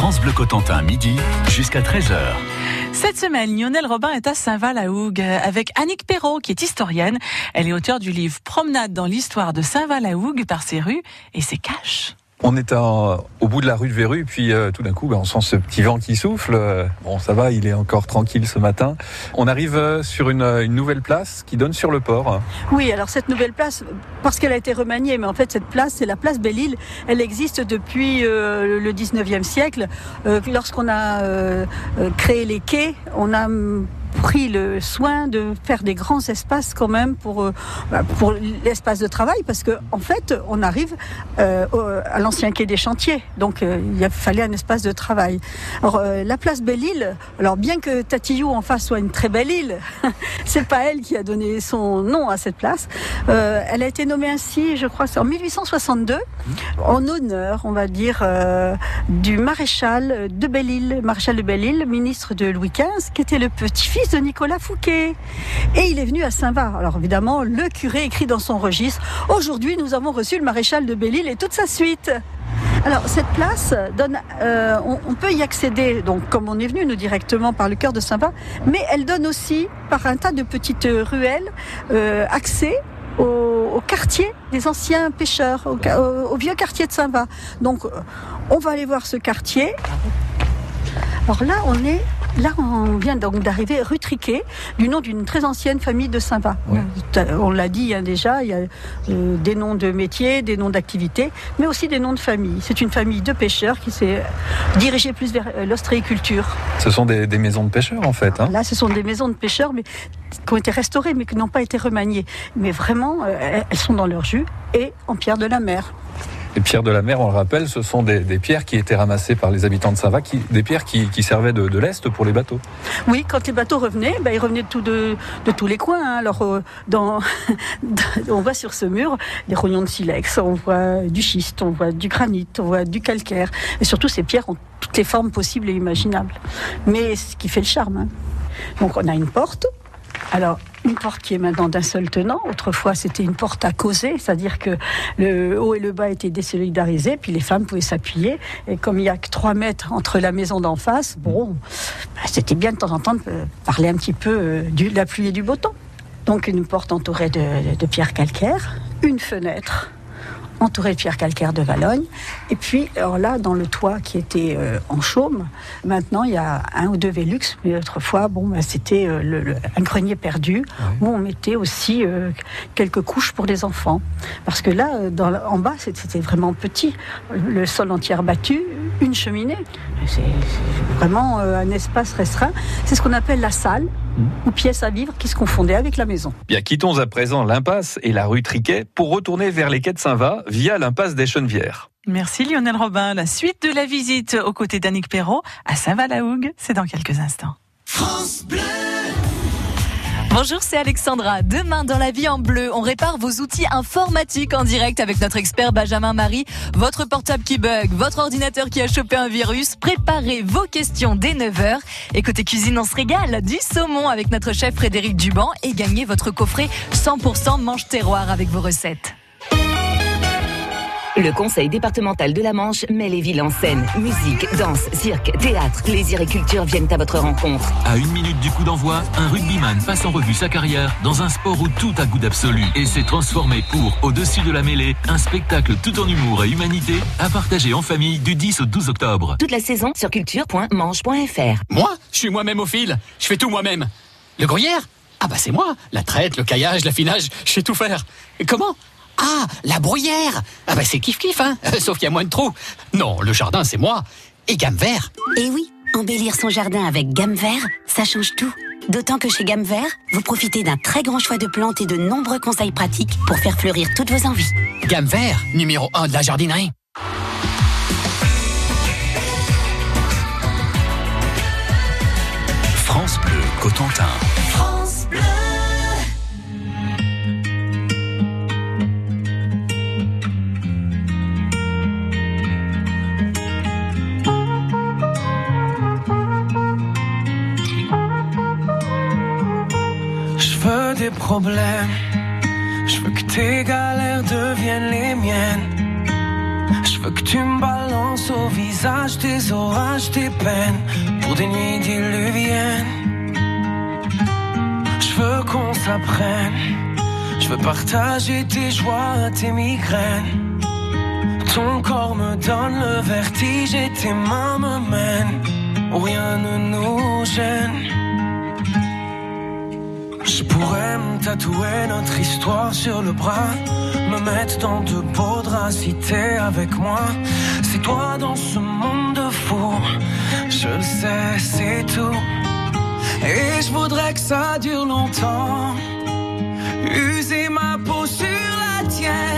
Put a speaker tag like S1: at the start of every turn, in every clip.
S1: France Bleu Cotentin, midi jusqu'à 13h.
S2: Cette semaine, Lionel Robin est à Saint-Val-la-Hougue avec Annick Perrault, qui est historienne. Elle est auteure du livre Promenade dans l'histoire de Saint-Val-la-Hougue par ses rues et ses caches.
S3: On est au bout de la rue de Verru, puis euh, tout d'un coup, ben, on sent ce petit vent qui souffle. bon, ça va, il est encore tranquille ce matin. On arrive euh, sur une, une, nouvelle place qui donne sur le port.
S4: Oui, alors cette nouvelle place, parce qu'elle a été remaniée, mais en fait cette place, c'est la place Belle-Île. Elle existe depuis euh, le 19e siècle. Lorsqu'on a créé les quais, on a pris le soin de faire des grands espaces quand même pour euh, bah, pour l'espace de travail parce que en fait on arrive euh, à l'ancien quai des chantiers. Donc euh, il fallait un espace de travail. Alors la place Belle-Île alors bien que Tatillou en face soit une très belle île c'est pas elle qui a donné son nom à cette place. Elle a été nommée ainsi je crois en 1862 en honneur on va dire du maréchal de Belle-Île maréchal de Belle-Île ministre de Louis XV qui était le petit-fils de Nicolas Fouquet. Et il est venu à Saint-Va. Alors évidemment, le curé écrit dans son registre Aujourd'hui, nous avons reçu le maréchal de Belle-Île et toute sa suite. Alors cette place donne, euh, on, peut y accéder, donc comme on est venu nous directement par le cœur de Saint-Va, mais elle donne aussi par un tas de petites ruelles euh, accès au, quartier des anciens pêcheurs, au, au vieux quartier de Saint-Va. Donc on va aller voir ce quartier. Alors là, on est Là, on vient donc d'arriver rue Triquet, du nom d'une très ancienne famille de Saint-Va. On l'a dit hein, déjà, il y a euh, des noms de métiers, des noms d'activités, mais aussi des noms de famille. C'est une famille de pêcheurs qui s'est dirigée plus vers euh, l'ostréiculture.
S3: Ce sont des, maisons de pêcheurs en fait. Hein.
S4: Là, ce sont des maisons de pêcheurs, mais qui ont été restaurées, mais qui n'ont pas été remaniées. Mais vraiment, euh, elles sont dans leur jus et en pierre de la mer.
S3: Les pierres de la mer, on le rappelle, ce sont des, pierres qui étaient ramassées par les habitants de Sava, des pierres qui, servaient de, l'Est pour les bateaux.
S4: Oui, quand les bateaux revenaient, ben, ils revenaient de, tous les coins. Hein. Alors, euh, on voit sur ce mur des rognons de silex, on voit du schiste, on voit du granit, on voit du calcaire. Et surtout, ces pierres ont toutes les formes possibles et imaginables. Mais ce qui fait le charme. Hein. Donc, on a une porte. Alors, une porte qui est maintenant d'un seul tenant. Autrefois, c'était une porte à causer, c'est-à-dire que le haut et le bas étaient désolidarisés, puis les femmes pouvaient s'appuyer. Et comme il n'y a que 3 mètres entre la maison d'en face, bon, bah, c'était bien de temps en temps de parler un petit peu euh, de la pluie et du beau temps. Donc une porte entourée de pierres calcaires, une fenêtre entouré de pierres calcaires de Valogne. Et puis, alors là, dans le toit qui était euh, en chaume, maintenant il y a un ou deux Vélux, mais autrefois, bon, bah, c'était euh, un grenier perdu où on mettait aussi euh, quelques couches pour les enfants. Parce que là, dans, en bas, c'était vraiment petit. Le sol entier battu, une cheminée. C'est vraiment un espace restreint. C'est ce qu'on appelle la salle ou pièce à vivre qui se confondait avec la maison.
S3: Bien, quittons à présent l'impasse et la rue Triquet pour retourner vers les quais de Saint-Va via l'impasse des Chenevières.
S2: Merci Lionel Robin. La suite de la visite aux côtés d'Annick Perrault à Saint-Va-la-Hougue, c'est dans quelques instants. France Bleu Bonjour, c'est Alexandra. Demain, dans la vie en bleu, on répare vos outils informatiques en direct avec notre expert Benjamin Marie. Votre portable qui bug, votre ordinateur qui a chopé un virus. Préparez vos questions dès 9h. Et côté cuisine, on se régale. Du saumon avec notre chef Frédéric Duban et gagnez votre coffret 100% manche terroir avec vos recettes.
S5: Le conseil départemental de la Manche met les villes en scène. Musique, danse, cirque, théâtre, plaisir et culture viennent à votre rencontre.
S1: À une minute du coup d'envoi, un rugbyman passe en revue sa carrière dans un sport où tout a goût d'absolu et s'est transformé pour, au-dessus de la mêlée, un spectacle tout en humour et humanité à partager en famille du 10 au 12 octobre.
S5: Toute la saison sur culture.manche.fr.
S6: Moi, je suis moi-même au fil. Je fais tout moi-même. Le gruyère? Ah bah c'est moi. La traite, le caillage, l'affinage, je sais tout faire. comment? Ah, la bruyère Ah bah c'est kiff-kiff, hein Sauf qu'il y a moins de trous. Non, le jardin, c'est moi. Et gamme vert
S5: Eh oui, embellir son jardin avec gamme vert, ça change tout. D'autant que chez Gamme Vert, vous profitez d'un très grand choix de plantes et de nombreux conseils pratiques pour faire fleurir toutes vos envies.
S6: Gamme Vert, numéro 1 de la jardinerie.
S1: France Bleu Cotentin.
S7: Je veux que tes galères deviennent les miennes. Je veux que tu me balances au visage tes orages, tes peines pour des nuits diluviennes. Je veux qu'on s'apprenne. Je veux partager tes joies, tes migraines. Ton corps me donne le vertige et tes mains me mènent rien ne nous gêne. Pourrais me tatouer notre histoire sur le bras, me mettre dans de beaux draps avec moi. C'est toi dans ce monde de fou, je le sais, c'est tout. Et je voudrais que ça dure longtemps, user ma peau sur la tienne.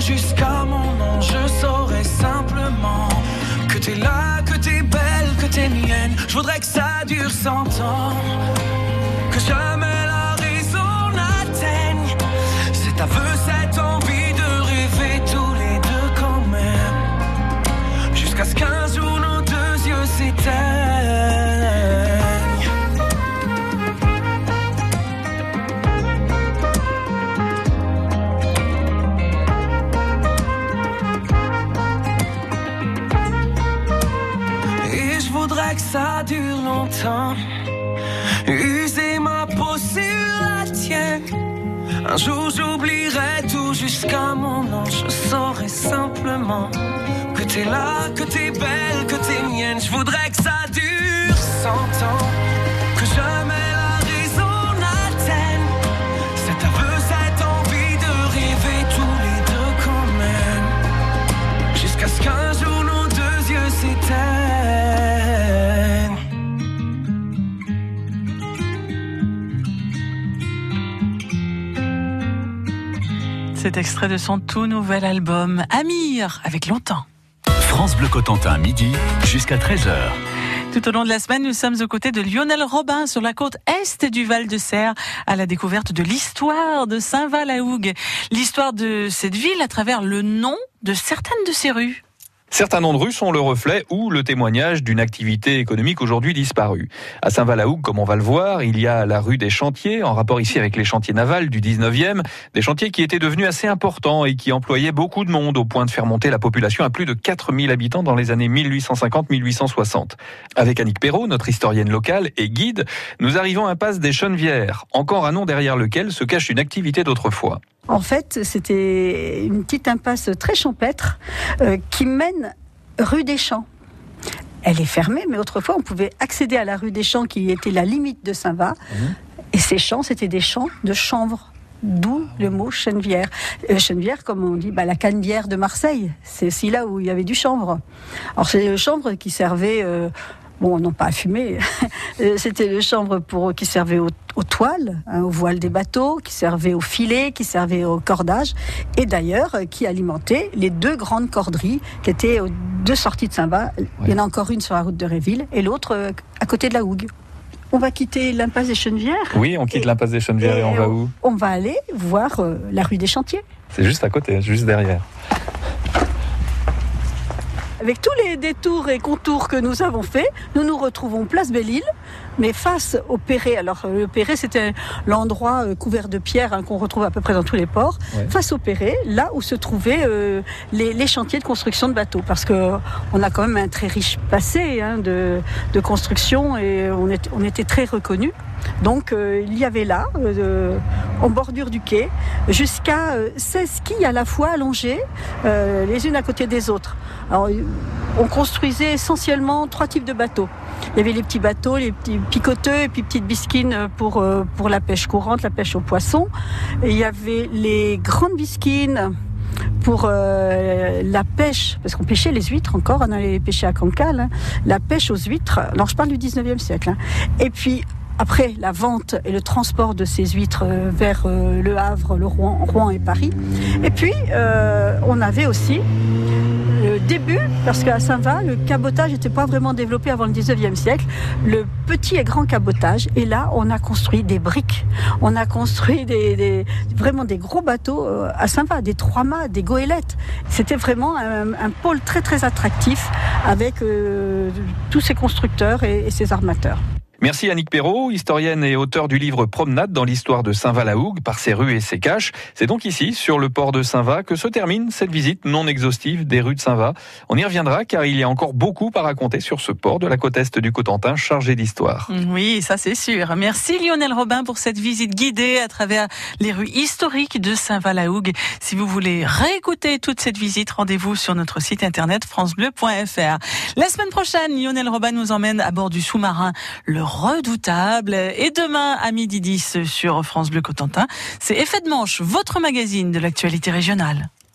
S7: Jusqu'à mon nom. Je saurai simplement que t'es là, que t'es belle, que t'es mienne. Je voudrais que ça dure cent ans. Que jamais User ma peau sur la tienne. Un jour j'oublierai tout jusqu'à mon nom. Je saurai simplement que t'es là, que t'es belle, que t'es mienne. Je voudrais que ça dure cent ans. Cet
S2: extrait de son tout nouvel album, Amir, avec longtemps.
S1: France Bleu Cotentin, midi jusqu'à 13h.
S2: Tout au long de la semaine, nous sommes aux côtés de Lionel Robin sur la côte est du Val de Serre à la découverte de l'histoire de Saint-Val-à-Hougue. L'histoire de cette ville à travers le nom de certaines de ses rues.
S3: Certains noms de rues sont le reflet ou le témoignage d'une activité économique aujourd'hui disparue. À Saint-Val-à-Hougue, comme on va le voir, il y a la rue des Chantiers, en rapport ici avec les chantiers navals du 19e, des chantiers qui étaient devenus assez importants et qui employaient beaucoup de monde au point de faire monter la population à plus de 4000 habitants dans les années 1850-1860. Avec Annick Perrault, notre historienne locale et guide, nous arrivons à Passe des Chenevières, encore un nom derrière lequel se cache une activité d'autrefois.
S4: En fait, c'était une petite impasse très champêtre euh, qui mène rue des Champs. Elle est fermée, mais autrefois, on pouvait accéder à la rue des Champs qui était la limite de Saint-Va. Et ces champs, c'était des champs de chanvre. D'où le mot chenevière. Euh, chenevière, comme on dit, bah, la canebière de Marseille. C'est aussi là où il y avait du chanvre. Alors, c'est le chanvre qui servait, euh, bon, non pas à fumer, Euh, c'était le chanvre pour, qui servait aux, aux toiles, hein, aux voiles des bateaux, qui servait aux filets, qui servait au cordage, et d'ailleurs euh, qui alimentait les deux grandes corderies qui étaient aux deux sorties de Saint-Va. Il y en a encore une sur la route de Réville et l'autre euh, à côté de la Hougue. On va quitter l'impasse des Chenevières.
S3: Oui, on quitte l'impasse des Chenevières et on va où?
S4: On va aller voir euh, la rue des Chantiers.
S3: C'est juste à côté, juste derrière.
S4: Avec tous les détours et contours que nous avons faits, nous nous retrouvons place Belle-Île, mais face au Perret. Alors le Perret, c'était l'endroit couvert de pierres hein, qu'on retrouve à peu près dans tous les ports. Face au Perret, là où se trouvaient les, chantiers de construction de bateaux, parce que on a quand même un très riche passé hein, de, construction et on, on était très reconnus. Donc euh, il y avait là, euh, en bordure du quai, jusqu'à 16 euh, quilles à la fois allongées, les unes à côté des autres. On construisait essentiellement trois types de bateaux. Il y avait les petits bateaux, les petits picoteux et puis petites bisquines pour, pour la pêche courante, la pêche aux poissons. il y avait les grandes bisquines pour la pêche, parce qu'on pêchait les huîtres encore, on allait pêcher à Cancale, hein. la pêche aux huîtres, alors je parle du 19e siècle. Hein. Après la vente et le transport de ces huîtres euh, vers euh, Le Havre, le Rouen, Rouen et Paris. Et puis, euh, on avait aussi le début, parce qu'à Saint-Va, le cabotage n'était pas vraiment développé avant le 19e siècle, le petit et grand cabotage. Et là, on a construit des briques. On a construit vraiment des gros bateaux à Saint-Va, des trois-mâts, des goélettes. C'était vraiment un, pôle très très attractif avec tous ces constructeurs et ces armateurs.
S3: Merci Annick Perrault, historienne et auteur du livre Promenade dans l'histoire de Saint-Va-la-Hougue par ses rues et ses caches. C'est donc ici, sur le port de Saint-Va, que se termine cette visite non exhaustive des rues de Saint-Va. On y reviendra car il y a encore beaucoup à raconter sur ce port de la côte est du Cotentin chargé d'histoire.
S2: Oui, ça c'est sûr. Merci Lionel Robin pour cette visite guidée à travers les rues historiques de Saint-Va-la-Hougue. Si vous voulez réécouter toute cette visite, rendez-vous sur notre site internet francebleu.fr. La semaine prochaine, Lionel Robin nous emmène à bord du sous-marin le redoutable. Et demain à midi 10 sur France Bleu Cotentin, c'est Effet de manche, votre magazine de l'actualité régionale.